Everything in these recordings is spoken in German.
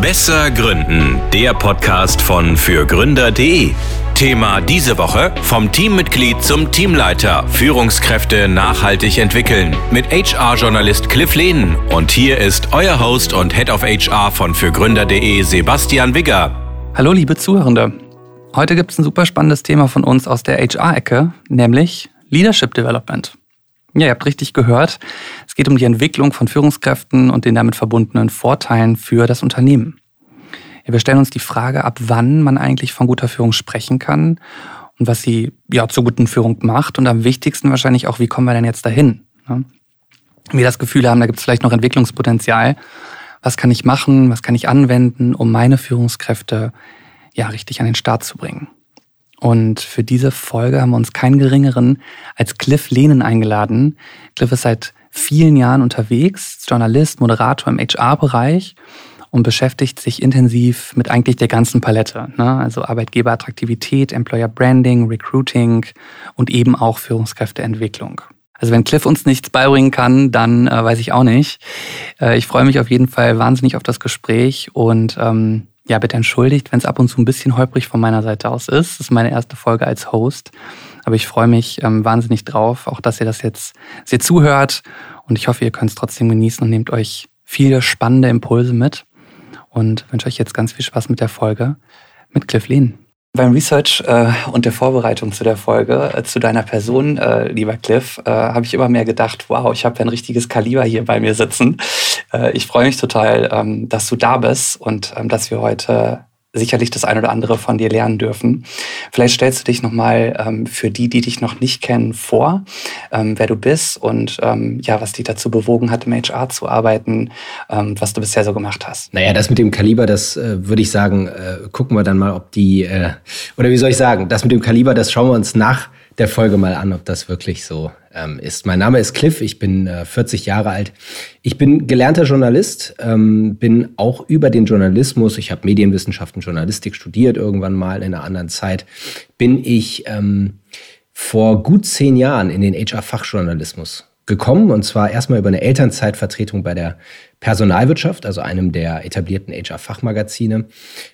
Besser Gründen, der Podcast von fürgründer.de. Thema diese Woche vom Teammitglied zum Teamleiter. Führungskräfte nachhaltig entwickeln. Mit HR-Journalist Cliff Lehnen. Und hier ist euer Host und Head of HR von fürgründer.de Sebastian Wigger. Hallo liebe Zuhörende. Heute gibt es ein super spannendes Thema von uns aus der HR-Ecke, nämlich Leadership Development. Ja, ihr habt richtig gehört. Es geht um die Entwicklung von Führungskräften und den damit verbundenen Vorteilen für das Unternehmen. Ja, wir stellen uns die Frage, ab wann man eigentlich von guter Führung sprechen kann und was sie ja zur guten Führung macht und am wichtigsten wahrscheinlich auch, wie kommen wir denn jetzt dahin? Ja? Wir das Gefühl haben, da gibt es vielleicht noch Entwicklungspotenzial. Was kann ich machen? Was kann ich anwenden, um meine Führungskräfte ja richtig an den Start zu bringen? Und für diese Folge haben wir uns keinen geringeren als Cliff Lehnen eingeladen. Cliff ist seit vielen Jahren unterwegs, Journalist, Moderator im HR-Bereich und beschäftigt sich intensiv mit eigentlich der ganzen Palette. Ne? Also Arbeitgeberattraktivität, Employer Branding, Recruiting und eben auch Führungskräfteentwicklung. Also wenn Cliff uns nichts beibringen kann, dann äh, weiß ich auch nicht. Äh, ich freue mich auf jeden Fall wahnsinnig auf das Gespräch und ähm, ja, bitte entschuldigt, wenn es ab und zu ein bisschen holprig von meiner Seite aus ist. Das ist meine erste Folge als Host. Aber ich freue mich ähm, wahnsinnig drauf, auch dass ihr das jetzt sehr zuhört. Und ich hoffe, ihr könnt es trotzdem genießen und nehmt euch viele spannende Impulse mit. Und wünsche euch jetzt ganz viel Spaß mit der Folge mit Cliff Lehn. Beim Research äh, und der Vorbereitung zu der Folge, äh, zu deiner Person, äh, lieber Cliff, äh, habe ich immer mehr gedacht, wow, ich habe ein richtiges Kaliber hier bei mir sitzen. Äh, ich freue mich total, ähm, dass du da bist und ähm, dass wir heute sicherlich das ein oder andere von dir lernen dürfen. Vielleicht stellst du dich nochmal ähm, für die, die dich noch nicht kennen, vor, ähm, wer du bist und ähm, ja, was dich dazu bewogen hat, im HR zu arbeiten, ähm, was du bisher so gemacht hast. Naja, das mit dem Kaliber, das äh, würde ich sagen, äh, gucken wir dann mal, ob die, äh, oder wie soll ich sagen, das mit dem Kaliber, das schauen wir uns nach der Folge mal an, ob das wirklich so ähm, ist. Mein Name ist Cliff, ich bin äh, 40 Jahre alt. Ich bin gelernter Journalist, ähm, bin auch über den Journalismus, ich habe Medienwissenschaften, Journalistik studiert irgendwann mal in einer anderen Zeit, bin ich ähm, vor gut zehn Jahren in den HR-Fachjournalismus gekommen und zwar erstmal über eine Elternzeitvertretung bei der Personalwirtschaft, also einem der etablierten HR-Fachmagazine.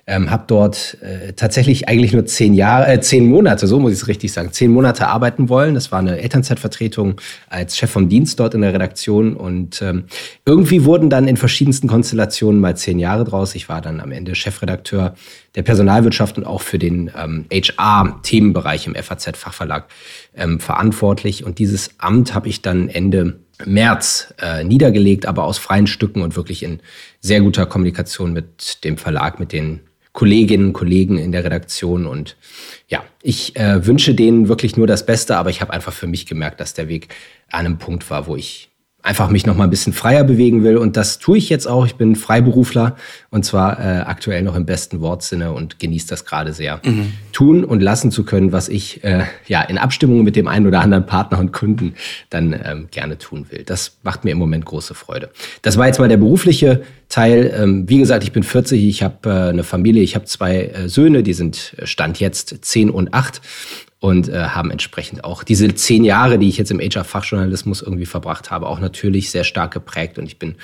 Ähm, habe dort äh, tatsächlich eigentlich nur zehn Jahre, äh, zehn Monate, so muss ich es richtig sagen, zehn Monate arbeiten wollen. Das war eine Elternzeitvertretung als Chef vom Dienst dort in der Redaktion und ähm, irgendwie wurden dann in verschiedensten Konstellationen mal zehn Jahre draus. Ich war dann am Ende Chefredakteur der Personalwirtschaft und auch für den ähm, HR-Themenbereich im FAZ-Fachverlag ähm, verantwortlich. Und dieses Amt habe ich dann Ende März äh, niedergelegt, aber aus freien Stücken und wirklich in sehr guter Kommunikation mit dem Verlag, mit den Kolleginnen und Kollegen in der Redaktion. Und ja, ich äh, wünsche denen wirklich nur das Beste, aber ich habe einfach für mich gemerkt, dass der Weg an einem Punkt war, wo ich einfach mich noch mal ein bisschen freier bewegen will. Und das tue ich jetzt auch. Ich bin Freiberufler und zwar äh, aktuell noch im besten Wortsinne und genieße das gerade sehr. Mhm. Tun und lassen zu können, was ich äh, ja in Abstimmung mit dem einen oder anderen Partner und Kunden dann ähm, gerne tun will. Das macht mir im Moment große Freude. Das war jetzt mal der berufliche Teil. Ähm, wie gesagt, ich bin 40, ich habe äh, eine Familie, ich habe zwei äh, Söhne, die sind äh, Stand jetzt 10 und 8 und äh, haben entsprechend auch diese zehn Jahre, die ich jetzt im HR-Fachjournalismus irgendwie verbracht habe, auch natürlich sehr stark geprägt. Und ich bin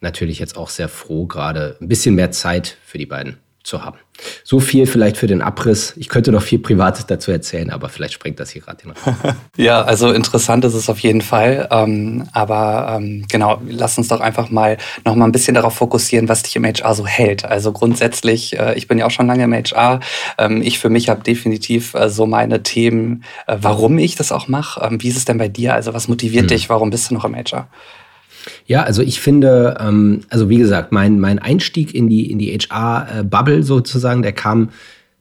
natürlich jetzt auch sehr froh, gerade ein bisschen mehr Zeit für die beiden zu haben. So viel vielleicht für den Abriss. Ich könnte noch viel Privates dazu erzählen, aber vielleicht sprengt das hier gerade den Rahmen. ja, also interessant ist es auf jeden Fall. Ähm, aber ähm, genau, lass uns doch einfach mal noch mal ein bisschen darauf fokussieren, was dich im HR so hält. Also grundsätzlich, äh, ich bin ja auch schon lange im HR. Ähm, ich für mich habe definitiv äh, so meine Themen, äh, warum ich das auch mache. Ähm, wie ist es denn bei dir? Also was motiviert hm. dich? Warum bist du noch im HR? Ja, also ich finde, ähm, also wie gesagt, mein, mein Einstieg in die, in die HR-Bubble sozusagen, der kam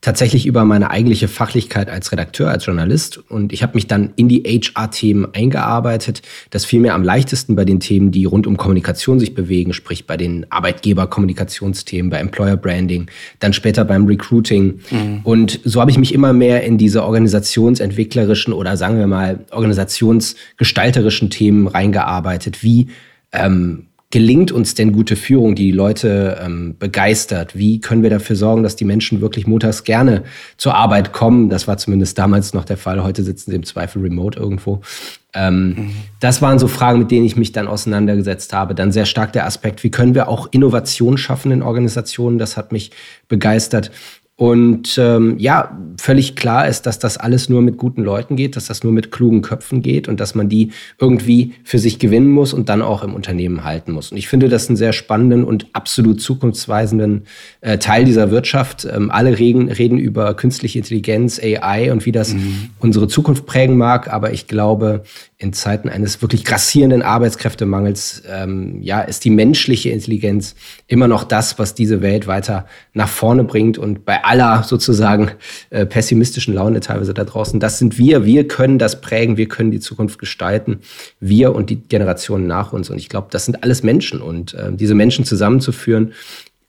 tatsächlich über meine eigentliche Fachlichkeit als Redakteur, als Journalist. Und ich habe mich dann in die HR-Themen eingearbeitet. Das fiel mir am leichtesten bei den Themen, die rund um Kommunikation sich bewegen, sprich bei den Arbeitgeber-Kommunikationsthemen, bei Employer Branding, dann später beim Recruiting. Mhm. Und so habe ich mich immer mehr in diese organisationsentwicklerischen oder sagen wir mal organisationsgestalterischen Themen reingearbeitet, wie ähm, gelingt uns denn gute Führung, die Leute ähm, begeistert? Wie können wir dafür sorgen, dass die Menschen wirklich montags gerne zur Arbeit kommen? Das war zumindest damals noch der Fall. Heute sitzen sie im Zweifel remote irgendwo. Ähm, mhm. Das waren so Fragen, mit denen ich mich dann auseinandergesetzt habe. Dann sehr stark der Aspekt, wie können wir auch Innovation schaffen in Organisationen? Das hat mich begeistert. Und ähm, ja, völlig klar ist, dass das alles nur mit guten Leuten geht, dass das nur mit klugen Köpfen geht und dass man die irgendwie für sich gewinnen muss und dann auch im Unternehmen halten muss. Und ich finde das einen sehr spannenden und absolut zukunftsweisenden äh, Teil dieser Wirtschaft. Ähm, alle reden, reden über künstliche Intelligenz, AI und wie das mhm. unsere Zukunft prägen mag. Aber ich glaube, in Zeiten eines wirklich grassierenden Arbeitskräftemangels, ähm, ja, ist die menschliche Intelligenz immer noch das, was diese Welt weiter nach vorne bringt. Und bei aller sozusagen äh, pessimistischen Laune teilweise da draußen, das sind wir. Wir können das prägen, wir können die Zukunft gestalten. Wir und die Generationen nach uns. Und ich glaube, das sind alles Menschen. Und äh, diese Menschen zusammenzuführen,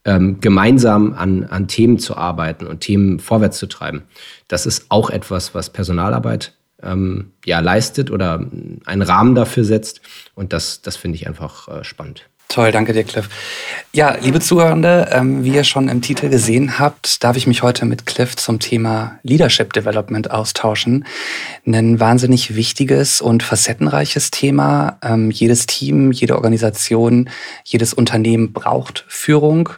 ähm, gemeinsam an, an Themen zu arbeiten und Themen vorwärts zu treiben, das ist auch etwas, was Personalarbeit ähm, ja, leistet oder einen Rahmen dafür setzt. Und das, das finde ich einfach äh, spannend. Toll, danke dir, Cliff. Ja, liebe Zuhörende, ähm, wie ihr schon im Titel gesehen habt, darf ich mich heute mit Cliff zum Thema Leadership Development austauschen. Ein wahnsinnig wichtiges und facettenreiches Thema. Ähm, jedes Team, jede Organisation, jedes Unternehmen braucht Führung.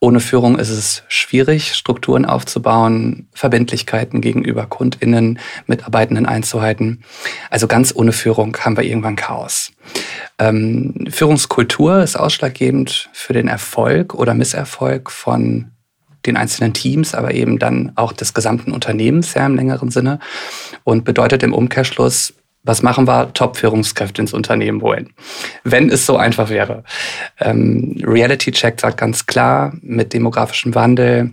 Ohne Führung ist es schwierig, Strukturen aufzubauen, Verbindlichkeiten gegenüber KundInnen, Mitarbeitenden einzuhalten. Also ganz ohne Führung haben wir irgendwann Chaos. Ähm, Führungskultur ist ausschlaggebend für den Erfolg oder Misserfolg von den einzelnen Teams, aber eben dann auch des gesamten Unternehmens ja im längeren Sinne und bedeutet im Umkehrschluss, was machen wir? Top-Führungskräfte ins Unternehmen holen. Wenn es so einfach wäre. Ähm, Reality Check sagt ganz klar, mit demografischem Wandel,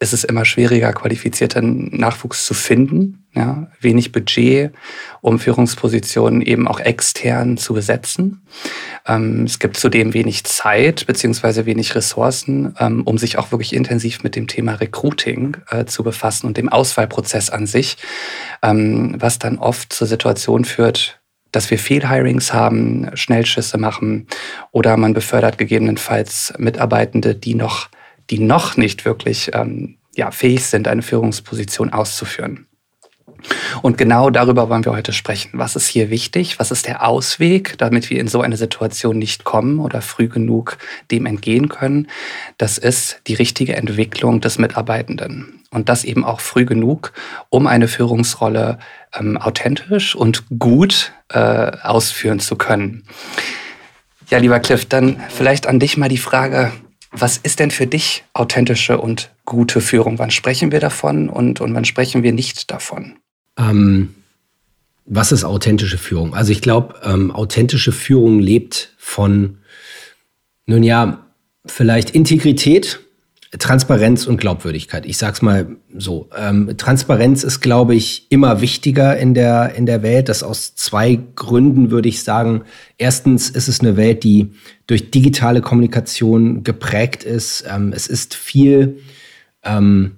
ist es immer schwieriger, qualifizierten Nachwuchs zu finden. Ja, wenig Budget, um Führungspositionen eben auch extern zu besetzen. Ähm, es gibt zudem wenig Zeit beziehungsweise wenig Ressourcen, ähm, um sich auch wirklich intensiv mit dem Thema Recruiting äh, zu befassen und dem Auswahlprozess an sich, ähm, was dann oft zur Situation führt, dass wir Fehlhirings haben, Schnellschüsse machen oder man befördert gegebenenfalls Mitarbeitende, die noch die noch nicht wirklich ähm, ja, fähig sind, eine Führungsposition auszuführen. Und genau darüber wollen wir heute sprechen. Was ist hier wichtig? Was ist der Ausweg, damit wir in so eine Situation nicht kommen oder früh genug dem entgehen können? Das ist die richtige Entwicklung des Mitarbeitenden. Und das eben auch früh genug, um eine Führungsrolle ähm, authentisch und gut äh, ausführen zu können. Ja, lieber Cliff, dann vielleicht an dich mal die Frage, was ist denn für dich authentische und gute Führung? Wann sprechen wir davon und, und wann sprechen wir nicht davon? Ähm, was ist authentische Führung? Also ich glaube, ähm, authentische Führung lebt von, nun ja, vielleicht Integrität, Transparenz und Glaubwürdigkeit. Ich sag's mal so. Ähm, Transparenz ist, glaube ich, immer wichtiger in der, in der Welt. Das aus zwei Gründen würde ich sagen. Erstens ist es eine Welt, die durch digitale Kommunikation geprägt ist. Ähm, es ist viel, ähm,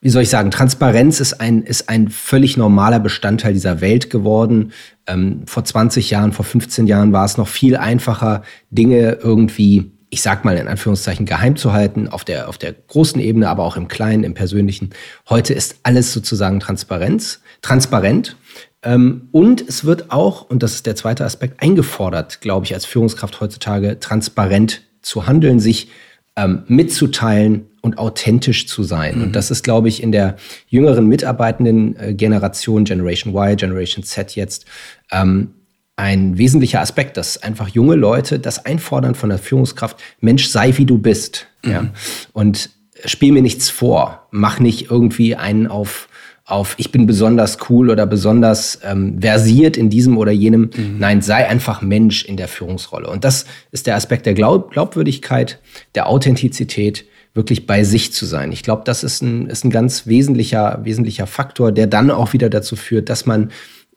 wie soll ich sagen, Transparenz ist ein, ist ein völlig normaler Bestandteil dieser Welt geworden. Ähm, vor 20 Jahren, vor 15 Jahren war es noch viel einfacher, Dinge irgendwie ich sag mal in Anführungszeichen, geheim zu halten, auf der, auf der großen Ebene, aber auch im Kleinen, im Persönlichen. Heute ist alles sozusagen Transparenz, transparent. Ähm, und es wird auch, und das ist der zweite Aspekt, eingefordert, glaube ich, als Führungskraft heutzutage transparent zu handeln, sich ähm, mitzuteilen und authentisch zu sein. Mhm. Und das ist, glaube ich, in der jüngeren mitarbeitenden äh, Generation, Generation Y, Generation Z jetzt, ähm, ein wesentlicher Aspekt, dass einfach junge Leute das einfordern von der Führungskraft, Mensch, sei wie du bist. Mhm. Ja? Und spiel mir nichts vor. Mach nicht irgendwie einen auf, auf ich bin besonders cool oder besonders ähm, versiert in diesem oder jenem. Mhm. Nein, sei einfach Mensch in der Führungsrolle. Und das ist der Aspekt der Glaub Glaubwürdigkeit, der Authentizität, wirklich bei sich zu sein. Ich glaube, das ist ein, ist ein ganz wesentlicher, wesentlicher Faktor, der dann auch wieder dazu führt, dass man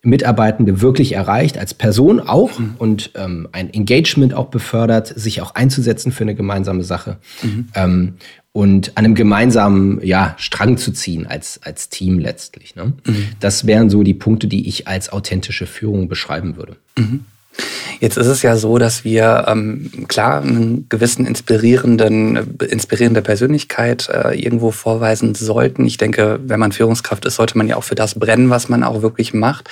Mitarbeitende wirklich erreicht, als Person auch mhm. und ähm, ein Engagement auch befördert, sich auch einzusetzen für eine gemeinsame Sache mhm. ähm, und an einem gemeinsamen ja, Strang zu ziehen als, als Team letztlich. Ne? Mhm. Das wären so die Punkte, die ich als authentische Führung beschreiben würde. Jetzt ist es ja so, dass wir ähm, klar einen gewissen inspirierenden, inspirierende Persönlichkeit äh, irgendwo vorweisen sollten. Ich denke, wenn man Führungskraft ist, sollte man ja auch für das brennen, was man auch wirklich macht.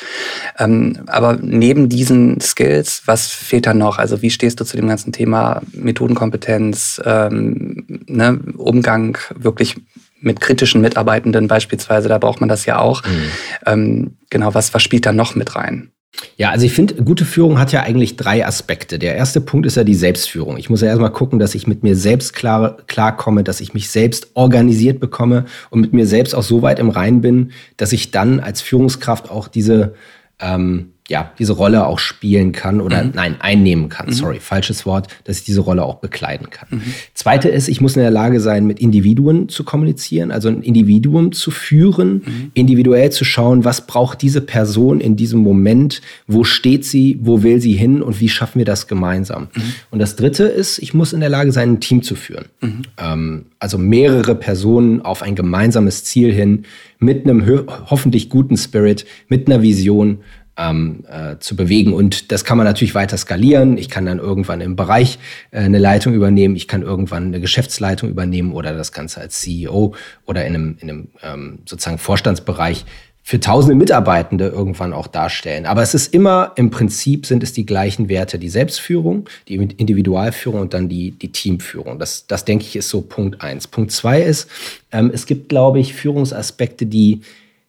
Ähm, aber neben diesen Skills, was fehlt da noch? Also wie stehst du zu dem ganzen Thema Methodenkompetenz, ähm, ne, Umgang wirklich mit kritischen Mitarbeitenden beispielsweise, da braucht man das ja auch. Mhm. Ähm, genau, was, was spielt da noch mit rein? Ja, also ich finde, gute Führung hat ja eigentlich drei Aspekte. Der erste Punkt ist ja die Selbstführung. Ich muss ja erstmal gucken, dass ich mit mir selbst klar, klarkomme, dass ich mich selbst organisiert bekomme und mit mir selbst auch so weit im Rein bin, dass ich dann als Führungskraft auch diese ähm, ja, diese Rolle auch spielen kann oder mhm. nein, einnehmen kann. Mhm. Sorry, falsches Wort, dass ich diese Rolle auch bekleiden kann. Mhm. Zweite ist, ich muss in der Lage sein, mit Individuen zu kommunizieren, also ein Individuum zu führen, mhm. individuell zu schauen, was braucht diese Person in diesem Moment, wo steht sie, wo will sie hin und wie schaffen wir das gemeinsam. Mhm. Und das dritte ist, ich muss in der Lage sein, ein Team zu führen. Mhm. Ähm, also mehrere Personen auf ein gemeinsames Ziel hin, mit einem hoffentlich guten Spirit, mit einer Vision ähm, äh, zu bewegen. Und das kann man natürlich weiter skalieren. Ich kann dann irgendwann im Bereich äh, eine Leitung übernehmen. Ich kann irgendwann eine Geschäftsleitung übernehmen oder das Ganze als CEO oder in einem, in einem ähm, sozusagen Vorstandsbereich für tausende Mitarbeitende irgendwann auch darstellen. Aber es ist immer, im Prinzip sind es die gleichen Werte, die Selbstführung, die Individualführung und dann die, die Teamführung. Das, das denke ich ist so Punkt eins. Punkt zwei ist, ähm, es gibt, glaube ich, Führungsaspekte, die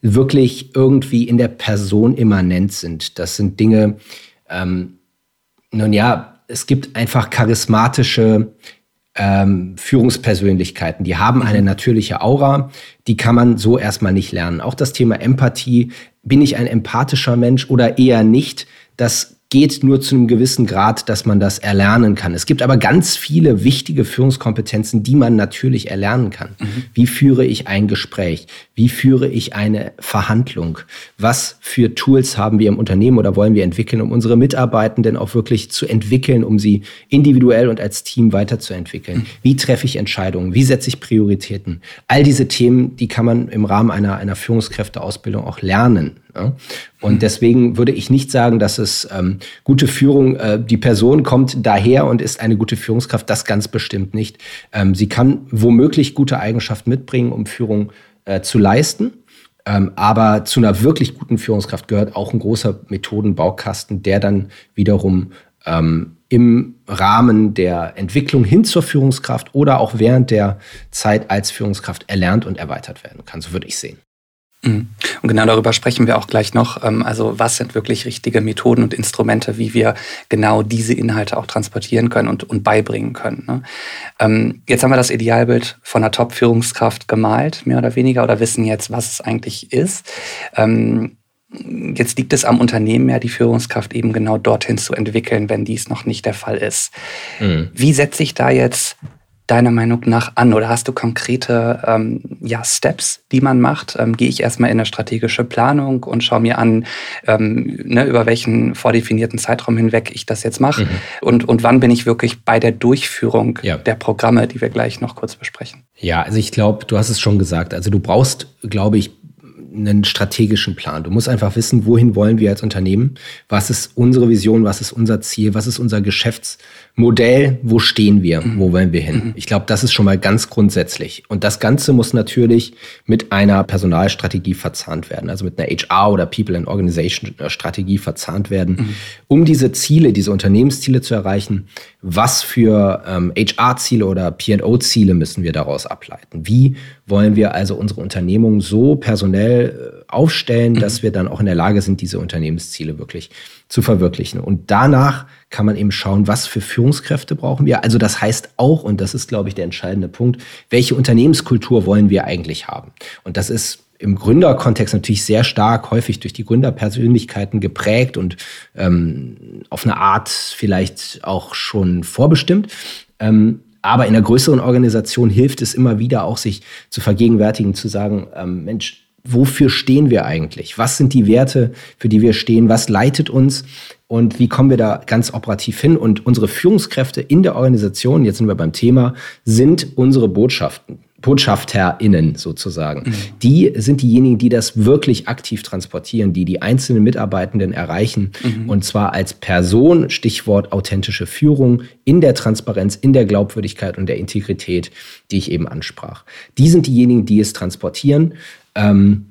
wirklich irgendwie in der Person immanent sind. Das sind Dinge, ähm, nun ja, es gibt einfach charismatische ähm, Führungspersönlichkeiten, die haben eine mhm. natürliche Aura, die kann man so erstmal nicht lernen. Auch das Thema Empathie, bin ich ein empathischer Mensch oder eher nicht, das geht nur zu einem gewissen Grad, dass man das erlernen kann. Es gibt aber ganz viele wichtige Führungskompetenzen, die man natürlich erlernen kann. Mhm. Wie führe ich ein Gespräch? Wie führe ich eine Verhandlung? Was für Tools haben wir im Unternehmen oder wollen wir entwickeln, um unsere Mitarbeitenden auch wirklich zu entwickeln, um sie individuell und als Team weiterzuentwickeln? Mhm. Wie treffe ich Entscheidungen? Wie setze ich Prioritäten? All diese Themen, die kann man im Rahmen einer, einer Führungskräfteausbildung auch lernen. Ja? Und mhm. deswegen würde ich nicht sagen, dass es ähm, gute Führung, äh, die Person kommt daher und ist eine gute Führungskraft, das ganz bestimmt nicht. Ähm, sie kann womöglich gute Eigenschaften mitbringen, um Führung äh, zu leisten. Ähm, aber zu einer wirklich guten Führungskraft gehört auch ein großer Methodenbaukasten, der dann wiederum ähm, im Rahmen der Entwicklung hin zur Führungskraft oder auch während der Zeit als Führungskraft erlernt und erweitert werden kann. So würde ich sehen. Mhm. Und genau darüber sprechen wir auch gleich noch. Ähm, also was sind wirklich richtige Methoden und Instrumente, wie wir genau diese Inhalte auch transportieren können und, und beibringen können. Ne? Ähm, jetzt haben wir das Idealbild von einer Top-Führungskraft gemalt, mehr oder weniger, oder wissen jetzt, was es eigentlich ist. Ähm, jetzt liegt es am Unternehmen ja, die Führungskraft eben genau dorthin zu entwickeln, wenn dies noch nicht der Fall ist. Mhm. Wie setze ich da jetzt deiner Meinung nach an? Oder hast du konkrete ähm, ja, Steps, die man macht? Ähm, Gehe ich erstmal in eine strategische Planung und schaue mir an, ähm, ne, über welchen vordefinierten Zeitraum hinweg ich das jetzt mache? Mhm. Und, und wann bin ich wirklich bei der Durchführung ja. der Programme, die wir gleich noch kurz besprechen? Ja, also ich glaube, du hast es schon gesagt. Also du brauchst, glaube ich, einen strategischen Plan. Du musst einfach wissen, wohin wollen wir als Unternehmen? Was ist unsere Vision? Was ist unser Ziel? Was ist unser Geschäftsmodell? Wo stehen wir? Mhm. Wo wollen wir hin? Mhm. Ich glaube, das ist schon mal ganz grundsätzlich. Und das Ganze muss natürlich mit einer Personalstrategie verzahnt werden, also mit einer HR oder People and Organization Strategie verzahnt werden, mhm. um diese Ziele, diese Unternehmensziele zu erreichen. Was für ähm, HR-Ziele oder P&O-Ziele müssen wir daraus ableiten? Wie wollen wir also unsere Unternehmung so personell äh, aufstellen, mhm. dass wir dann auch in der Lage sind, diese Unternehmensziele wirklich zu verwirklichen. Und danach kann man eben schauen, was für Führungskräfte brauchen wir. Also das heißt auch, und das ist, glaube ich, der entscheidende Punkt, welche Unternehmenskultur wollen wir eigentlich haben? Und das ist im Gründerkontext natürlich sehr stark häufig durch die Gründerpersönlichkeiten geprägt und ähm, auf eine Art vielleicht auch schon vorbestimmt. Ähm, aber in einer größeren Organisation hilft es immer wieder auch, sich zu vergegenwärtigen, zu sagen, ähm, Mensch, wofür stehen wir eigentlich? Was sind die Werte, für die wir stehen? Was leitet uns? Und wie kommen wir da ganz operativ hin? Und unsere Führungskräfte in der Organisation, jetzt sind wir beim Thema, sind unsere Botschaften. BotschafterInnen sozusagen. Mhm. Die sind diejenigen, die das wirklich aktiv transportieren, die die einzelnen Mitarbeitenden erreichen mhm. und zwar als Person, Stichwort authentische Führung, in der Transparenz, in der Glaubwürdigkeit und der Integrität, die ich eben ansprach. Die sind diejenigen, die es transportieren. Ähm,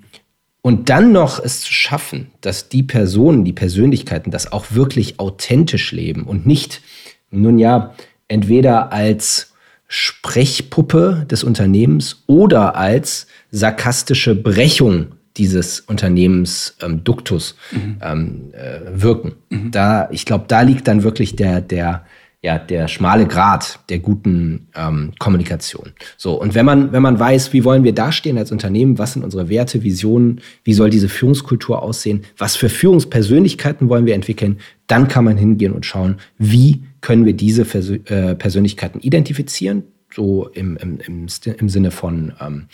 und dann noch es zu schaffen, dass die Personen, die Persönlichkeiten das auch wirklich authentisch leben und nicht, nun ja, entweder als Sprechpuppe des Unternehmens oder als sarkastische Brechung dieses Unternehmensduktus ähm, mhm. ähm, äh, wirken. Mhm. Da, ich glaube, da liegt dann wirklich der, der, ja, der schmale Grad der guten ähm, Kommunikation. So, und wenn man, wenn man weiß, wie wollen wir dastehen als Unternehmen, was sind unsere Werte, Visionen, wie soll diese Führungskultur aussehen, was für Führungspersönlichkeiten wollen wir entwickeln, dann kann man hingehen und schauen, wie können wir diese Persö äh, Persönlichkeiten identifizieren, so im, im, im, im Sinne von ähm,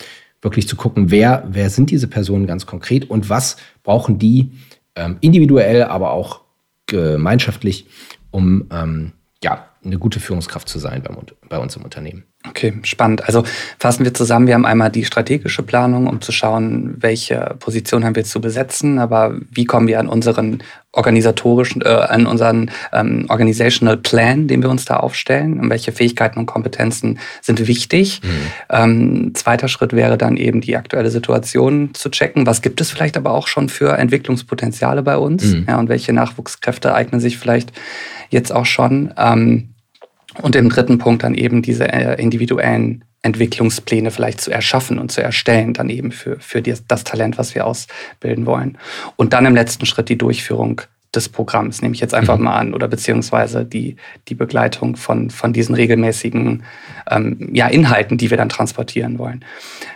wirklich zu gucken, wer, wer sind diese Personen ganz konkret und was brauchen die ähm, individuell, aber auch gemeinschaftlich, um ähm, ja, eine gute Führungskraft zu sein beim, bei uns im Unternehmen. Okay, spannend. Also fassen wir zusammen, wir haben einmal die strategische Planung, um zu schauen, welche Position haben wir zu besetzen, aber wie kommen wir an unseren organisatorischen, äh, an unseren ähm, Organizational Plan, den wir uns da aufstellen und welche Fähigkeiten und Kompetenzen sind wichtig. Mhm. Ähm, zweiter Schritt wäre dann eben die aktuelle Situation zu checken. Was gibt es vielleicht aber auch schon für Entwicklungspotenziale bei uns? Mhm. Ja, und welche Nachwuchskräfte eignen sich vielleicht jetzt auch schon? Ähm, und im dritten Punkt dann eben diese äh, individuellen Entwicklungspläne vielleicht zu erschaffen und zu erstellen, dann eben für, für das Talent, was wir ausbilden wollen. Und dann im letzten Schritt die Durchführung des Programms, nehme ich jetzt einfach mhm. mal an, oder beziehungsweise die, die Begleitung von, von diesen regelmäßigen ähm, ja, Inhalten, die wir dann transportieren wollen.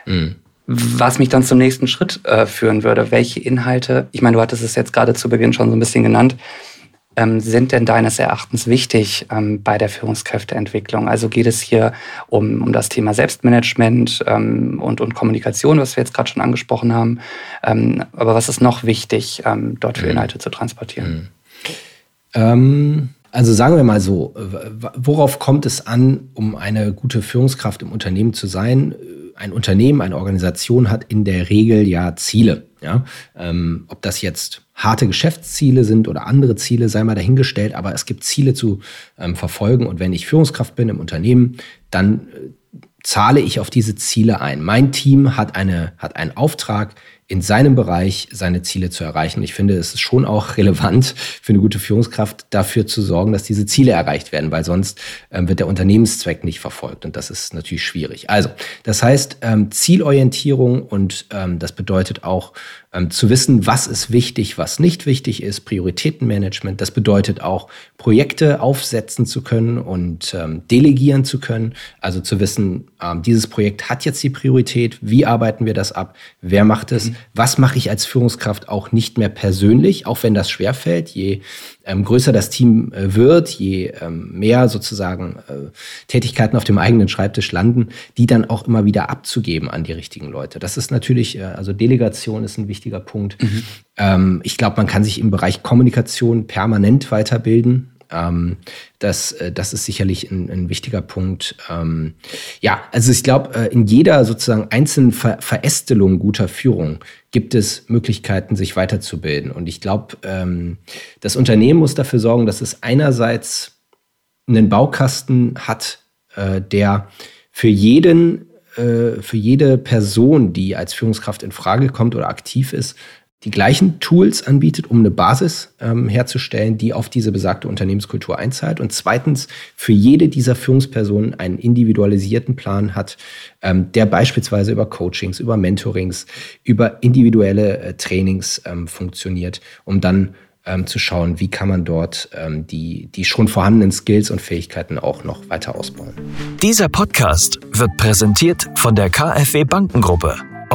Mhm. Was mich dann zum nächsten Schritt äh, führen würde, welche Inhalte, ich meine, du hattest es jetzt gerade zu Beginn schon so ein bisschen genannt, sind denn deines Erachtens wichtig ähm, bei der Führungskräfteentwicklung? Also geht es hier um, um das Thema Selbstmanagement ähm, und, und Kommunikation, was wir jetzt gerade schon angesprochen haben. Ähm, aber was ist noch wichtig, ähm, dort für mhm. Inhalte zu transportieren? Mhm. Ähm, also sagen wir mal so, worauf kommt es an, um eine gute Führungskraft im Unternehmen zu sein? Ein Unternehmen, eine Organisation hat in der Regel ja Ziele. Ja? Ähm, ob das jetzt harte Geschäftsziele sind oder andere Ziele, sei mal dahingestellt, aber es gibt Ziele zu ähm, verfolgen und wenn ich Führungskraft bin im Unternehmen, dann äh, zahle ich auf diese Ziele ein. Mein Team hat, eine, hat einen Auftrag, in seinem Bereich seine Ziele zu erreichen. Ich finde, es ist schon auch relevant für eine gute Führungskraft, dafür zu sorgen, dass diese Ziele erreicht werden, weil sonst ähm, wird der Unternehmenszweck nicht verfolgt und das ist natürlich schwierig. Also, das heißt, ähm, Zielorientierung und ähm, das bedeutet auch ähm, zu wissen, was ist wichtig, was nicht wichtig ist, Prioritätenmanagement. Das bedeutet auch, Projekte aufsetzen zu können und ähm, delegieren zu können. Also zu wissen, ähm, dieses Projekt hat jetzt die Priorität, wie arbeiten wir das ab, wer macht es, mhm. was mache ich als Führungskraft auch nicht mehr persönlich, auch wenn das schwerfällt. Je ähm, größer das Team äh, wird, je ähm, mehr sozusagen äh, Tätigkeiten auf dem eigenen Schreibtisch landen, die dann auch immer wieder abzugeben an die richtigen Leute. Das ist natürlich, äh, also Delegation ist ein wichtiger Punkt. Mhm. Ähm, ich glaube, man kann sich im Bereich Kommunikation permanent weiterbilden. Ähm, das, äh, das ist sicherlich ein, ein wichtiger Punkt. Ähm, ja, also ich glaube, äh, in jeder sozusagen einzelnen Ver Verästelung guter Führung gibt es Möglichkeiten, sich weiterzubilden. Und ich glaube, ähm, das Unternehmen muss dafür sorgen, dass es einerseits einen Baukasten hat, äh, der für jeden für jede Person, die als Führungskraft in Frage kommt oder aktiv ist, die gleichen Tools anbietet, um eine Basis ähm, herzustellen, die auf diese besagte Unternehmenskultur einzahlt. Und zweitens für jede dieser Führungspersonen einen individualisierten Plan hat, ähm, der beispielsweise über Coachings, über Mentorings, über individuelle äh, Trainings ähm, funktioniert, um dann ähm, zu schauen, wie kann man dort ähm, die, die schon vorhandenen Skills und Fähigkeiten auch noch weiter ausbauen. Dieser Podcast wird präsentiert von der KfW Bankengruppe.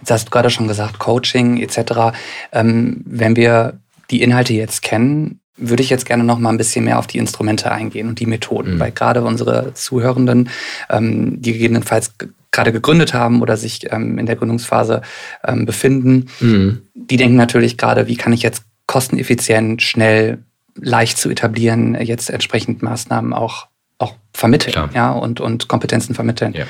Jetzt hast du gerade schon gesagt, Coaching etc. Ähm, wenn wir die Inhalte jetzt kennen, würde ich jetzt gerne noch mal ein bisschen mehr auf die Instrumente eingehen und die Methoden, mhm. weil gerade unsere Zuhörenden, ähm, die gegebenenfalls gerade gegründet haben oder sich ähm, in der Gründungsphase ähm, befinden, mhm. die denken natürlich gerade, wie kann ich jetzt kosteneffizient, schnell, leicht zu etablieren, jetzt entsprechend Maßnahmen auch auch vermitteln Klar. ja, und, und Kompetenzen vermitteln. Ja.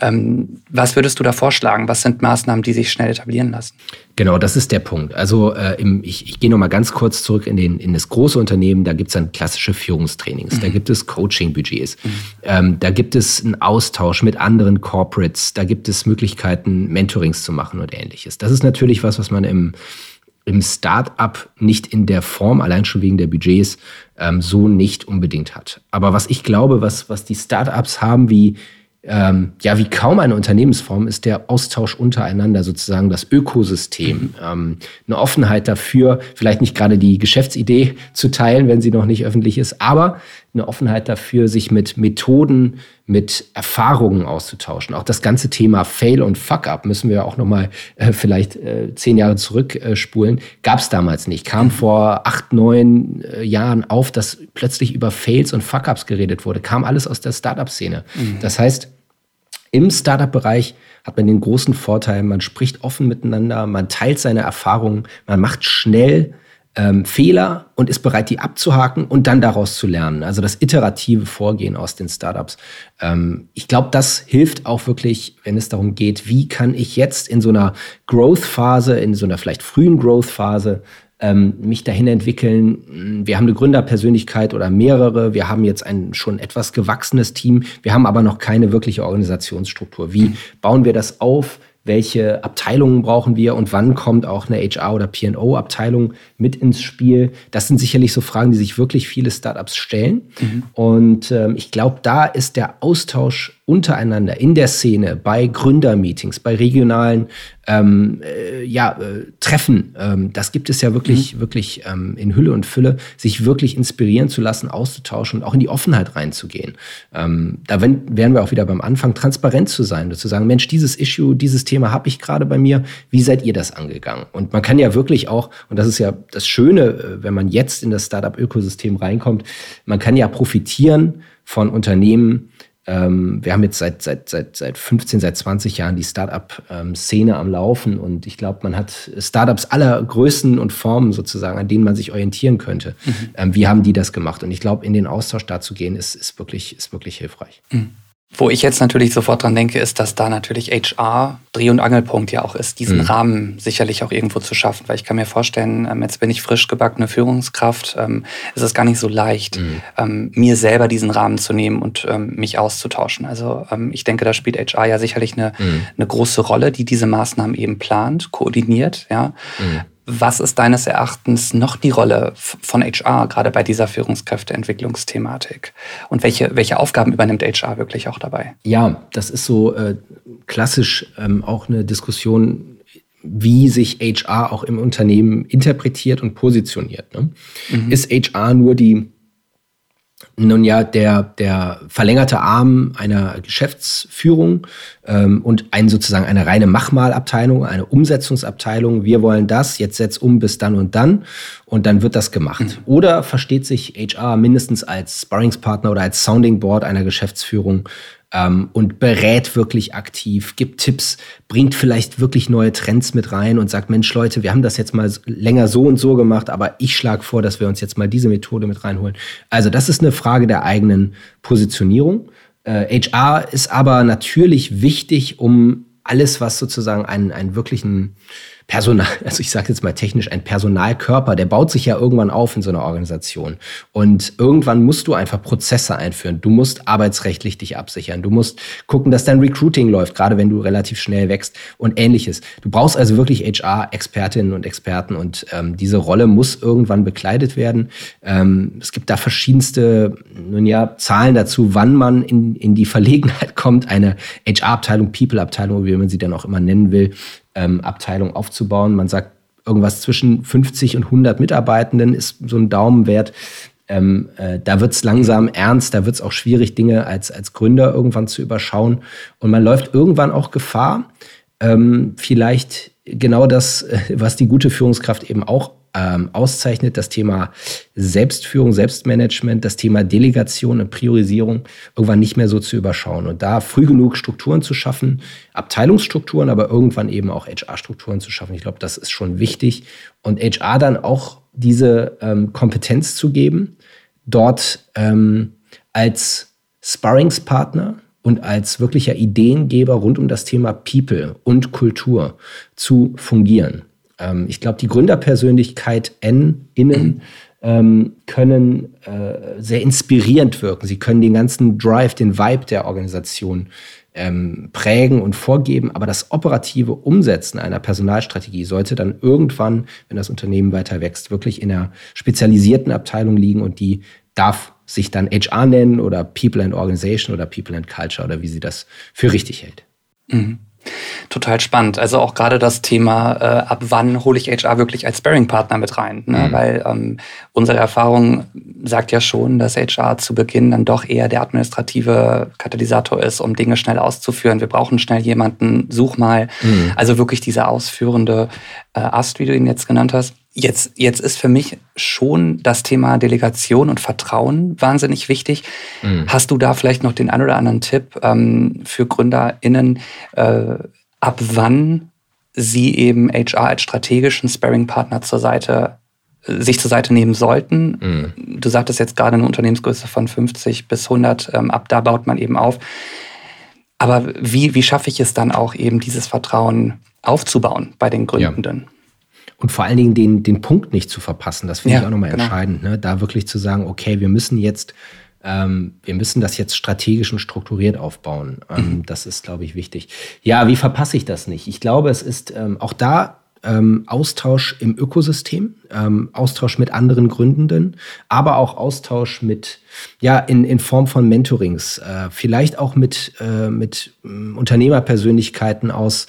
Ähm, was würdest du da vorschlagen? Was sind Maßnahmen, die sich schnell etablieren lassen? Genau, das ist der Punkt. Also äh, im, ich, ich gehe noch mal ganz kurz zurück in, den, in das große Unternehmen. Da gibt es dann klassische Führungstrainings, mhm. da gibt es Coaching-Budgets, mhm. ähm, da gibt es einen Austausch mit anderen Corporates, da gibt es Möglichkeiten, Mentorings zu machen und ähnliches. Das ist natürlich was, was man im im Start-up nicht in der Form, allein schon wegen der Budgets, ähm, so nicht unbedingt hat. Aber was ich glaube, was, was die Start-ups haben, wie ähm, ja, wie kaum eine Unternehmensform ist der Austausch untereinander, sozusagen das Ökosystem. Ähm, eine Offenheit dafür, vielleicht nicht gerade die Geschäftsidee zu teilen, wenn sie noch nicht öffentlich ist, aber eine Offenheit dafür, sich mit Methoden, mit Erfahrungen auszutauschen. Auch das ganze Thema Fail und Fuck-up müssen wir auch noch mal äh, vielleicht äh, zehn Jahre zurückspulen. Äh, Gab es damals nicht. Kam vor acht, neun äh, Jahren auf, dass plötzlich über Fails und Fuck-ups geredet wurde. Kam alles aus der Startup-Szene. Mhm. Das heißt, im Startup-Bereich hat man den großen Vorteil, man spricht offen miteinander, man teilt seine Erfahrungen, man macht schnell ähm, Fehler und ist bereit, die abzuhaken und dann daraus zu lernen. Also das iterative Vorgehen aus den Startups. Ähm, ich glaube, das hilft auch wirklich, wenn es darum geht, wie kann ich jetzt in so einer Growth-Phase, in so einer vielleicht frühen Growth-Phase ähm, mich dahin entwickeln. Wir haben eine Gründerpersönlichkeit oder mehrere. Wir haben jetzt ein schon etwas gewachsenes Team. Wir haben aber noch keine wirkliche Organisationsstruktur. Wie bauen wir das auf? Welche Abteilungen brauchen wir und wann kommt auch eine HR- oder PO-Abteilung mit ins Spiel. Das sind sicherlich so Fragen, die sich wirklich viele Startups stellen. Mhm. Und ähm, ich glaube, da ist der Austausch untereinander in der Szene, bei Gründermeetings, bei regionalen ähm, äh, ja, äh, Treffen, ähm, das gibt es ja wirklich, mhm. wirklich ähm, in Hülle und Fülle, sich wirklich inspirieren zu lassen, auszutauschen und auch in die Offenheit reinzugehen. Ähm, da wären wir auch wieder beim Anfang, transparent zu sein und zu sagen, Mensch, dieses Issue, dieses Thema habe ich gerade bei mir, wie seid ihr das angegangen? Und man kann ja wirklich auch, und das ist ja das Schöne, äh, wenn man jetzt in das Startup-Ökosystem reinkommt, man kann ja profitieren von Unternehmen, ähm, wir haben jetzt seit, seit, seit, seit 15, seit 20 Jahren die Startup-Szene am Laufen und ich glaube, man hat Startups aller Größen und Formen sozusagen, an denen man sich orientieren könnte. Mhm. Ähm, wie haben die das gemacht? Und ich glaube, in den Austausch da zu gehen, ist, ist, wirklich, ist wirklich hilfreich. Mhm. Wo ich jetzt natürlich sofort dran denke, ist, dass da natürlich HR Dreh- und Angelpunkt ja auch ist, diesen mhm. Rahmen sicherlich auch irgendwo zu schaffen. Weil ich kann mir vorstellen, ähm, jetzt bin ich frisch gebackene Führungskraft, ähm, ist es gar nicht so leicht, mhm. ähm, mir selber diesen Rahmen zu nehmen und ähm, mich auszutauschen. Also ich denke, da spielt HR ja sicherlich eine, mhm. eine große Rolle, die diese Maßnahmen eben plant, koordiniert, ja. Was ist deines Erachtens noch die Rolle von HR, gerade bei dieser Führungskräfteentwicklungsthematik? Und welche, welche Aufgaben übernimmt HR wirklich auch dabei? Ja, das ist so äh, klassisch ähm, auch eine Diskussion, wie sich HR auch im Unternehmen interpretiert und positioniert. Ne? Mhm. Ist HR nur die nun ja der, der verlängerte Arm einer Geschäftsführung ähm, und ein sozusagen eine reine Machmalabteilung, eine Umsetzungsabteilung. Wir wollen das, jetzt setz um bis dann und dann und dann wird das gemacht. Mhm. Oder versteht sich HR mindestens als Sparringspartner oder als Sounding Board einer Geschäftsführung ähm, und berät wirklich aktiv, gibt Tipps, bringt vielleicht wirklich neue Trends mit rein und sagt, Mensch Leute, wir haben das jetzt mal länger so und so gemacht, aber ich schlage vor, dass wir uns jetzt mal diese Methode mit reinholen. Also das ist eine Frage der eigenen Positionierung. Äh, HR ist aber natürlich wichtig, um alles, was sozusagen einen, einen wirklichen Personal, also ich sage jetzt mal technisch, ein Personalkörper, der baut sich ja irgendwann auf in so einer Organisation. Und irgendwann musst du einfach Prozesse einführen. Du musst arbeitsrechtlich dich absichern. Du musst gucken, dass dein Recruiting läuft, gerade wenn du relativ schnell wächst und ähnliches. Du brauchst also wirklich HR-Expertinnen und Experten und ähm, diese Rolle muss irgendwann bekleidet werden. Ähm, es gibt da verschiedenste, nun ja, Zahlen dazu, wann man in, in die Verlegenheit kommt, eine HR-Abteilung, People-Abteilung, wie man sie dann auch immer nennen will, ähm, Abteilung aufzubauen. Man sagt, irgendwas zwischen 50 und 100 Mitarbeitenden ist so ein Daumenwert. Ähm, äh, da wird es langsam ernst, da wird es auch schwierig, Dinge als, als Gründer irgendwann zu überschauen. Und man läuft irgendwann auch Gefahr, ähm, vielleicht genau das, äh, was die gute Führungskraft eben auch ähm, auszeichnet, das Thema Selbstführung, Selbstmanagement, das Thema Delegation und Priorisierung irgendwann nicht mehr so zu überschauen und da früh genug Strukturen zu schaffen, Abteilungsstrukturen, aber irgendwann eben auch HR-Strukturen zu schaffen. Ich glaube, das ist schon wichtig und HR dann auch diese ähm, Kompetenz zu geben, dort ähm, als Sparringspartner und als wirklicher Ideengeber rund um das Thema People und Kultur zu fungieren. Ähm, ich glaube, die Gründerpersönlichkeit N innen ähm, können äh, sehr inspirierend wirken. Sie können den ganzen Drive, den Vibe der Organisation ähm, prägen und vorgeben, aber das operative Umsetzen einer Personalstrategie sollte dann irgendwann, wenn das Unternehmen weiter wächst, wirklich in einer spezialisierten Abteilung liegen und die darf sich dann HR nennen oder People and Organization oder People and Culture oder wie sie das für richtig hält. Mhm. Total spannend. Also auch gerade das Thema, äh, ab wann hole ich HR wirklich als Sparing-Partner mit rein? Ne? Mhm. Weil ähm, unsere Erfahrung sagt ja schon, dass HR zu Beginn dann doch eher der administrative Katalysator ist, um Dinge schnell auszuführen. Wir brauchen schnell jemanden, such mal. Mhm. Also wirklich dieser ausführende äh, Ast, wie du ihn jetzt genannt hast. Jetzt, jetzt ist für mich schon das Thema Delegation und Vertrauen wahnsinnig wichtig. Mhm. Hast du da vielleicht noch den ein oder anderen Tipp ähm, für GründerInnen, äh, ab wann sie eben HR als strategischen Sparring-Partner zur Seite sich zur Seite nehmen sollten. Mhm. Du sagtest jetzt gerade eine Unternehmensgröße von 50 bis 100, ähm, ab da baut man eben auf. Aber wie, wie schaffe ich es dann auch eben, dieses Vertrauen aufzubauen bei den Gründenden? Ja. Und vor allen Dingen den, den Punkt nicht zu verpassen, das finde ja, ich auch nochmal genau. entscheidend. Ne? Da wirklich zu sagen, okay, wir müssen jetzt, ähm, wir müssen das jetzt strategisch und strukturiert aufbauen. Ähm, mhm. Das ist, glaube ich, wichtig. Ja, wie verpasse ich das nicht? Ich glaube, es ist ähm, auch da ähm, Austausch im Ökosystem, ähm, Austausch mit anderen Gründenden, aber auch Austausch mit, ja, in, in Form von Mentorings, äh, vielleicht auch mit, äh, mit äh, Unternehmerpersönlichkeiten aus